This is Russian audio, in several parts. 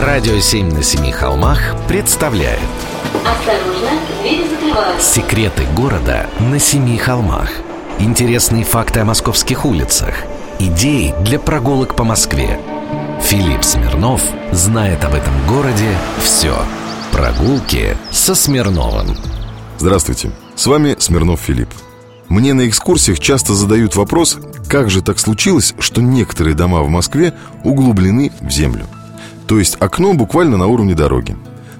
Радио «Семь на семи холмах» представляет. Осторожно, двери закрываются. Секреты города на семи холмах. Интересные факты о московских улицах. Идеи для прогулок по Москве. Филипп Смирнов знает об этом городе все Прогулки со Смирновым. Здравствуйте, с вами Смирнов Филипп. Мне на экскурсиях часто задают вопрос, как же так случилось, что некоторые дома в Москве углублены в землю. То есть окно буквально на уровне дороги.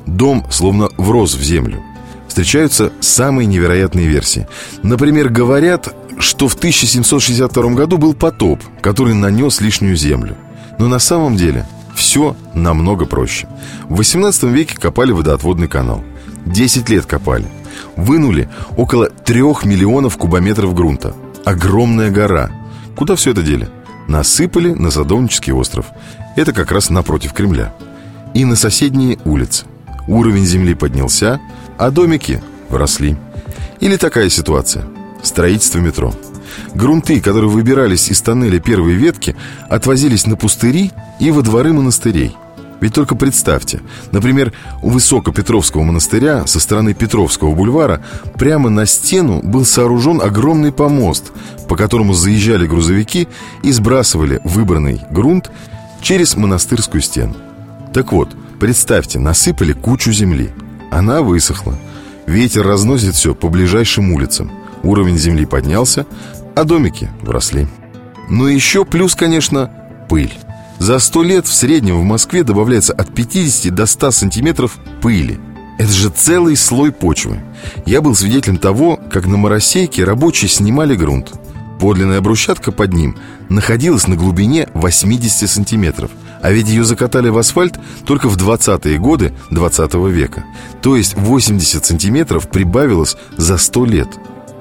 Дом словно врос в землю. Встречаются самые невероятные версии. Например, говорят, что в 1762 году был потоп, который нанес лишнюю землю. Но на самом деле все намного проще. В 18 веке копали водоотводный канал. 10 лет копали. Вынули около 3 миллионов кубометров грунта. Огромная гора. Куда все это дели? Насыпали на Садовнический остров. Это как раз напротив Кремля. И на соседние улицы. Уровень земли поднялся, а домики вросли. Или такая ситуация. Строительство метро. Грунты, которые выбирались из тоннеля первой ветки, отвозились на пустыри и во дворы монастырей – ведь только представьте, например, у Высокопетровского монастыря со стороны Петровского бульвара прямо на стену был сооружен огромный помост, по которому заезжали грузовики и сбрасывали выбранный грунт через монастырскую стену. Так вот, представьте, насыпали кучу земли. Она высохла. Ветер разносит все по ближайшим улицам. Уровень земли поднялся, а домики вросли. Но еще плюс, конечно, пыль. За сто лет в среднем в Москве добавляется от 50 до 100 сантиметров пыли. Это же целый слой почвы. Я был свидетелем того, как на моросейке рабочие снимали грунт. Подлинная брусчатка под ним находилась на глубине 80 сантиметров, а ведь ее закатали в асфальт только в 20-е годы 20 -го века. То есть 80 сантиметров прибавилось за 100 лет.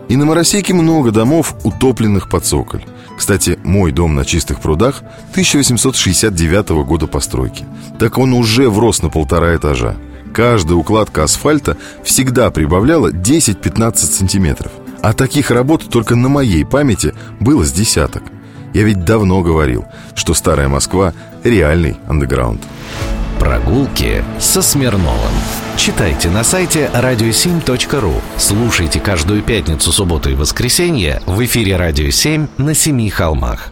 И на Моросейке много домов, утопленных под цоколь. Кстати, мой дом на Чистых прудах 1869 года постройки. Так он уже врос на полтора этажа. Каждая укладка асфальта всегда прибавляла 10-15 сантиметров. А таких работ только на моей памяти было с десяток. Я ведь давно говорил, что старая Москва – реальный андеграунд. Прогулки со Смирновым. Читайте на сайте radio7.ru. Слушайте каждую пятницу, субботу и воскресенье в эфире «Радио 7» на Семи холмах.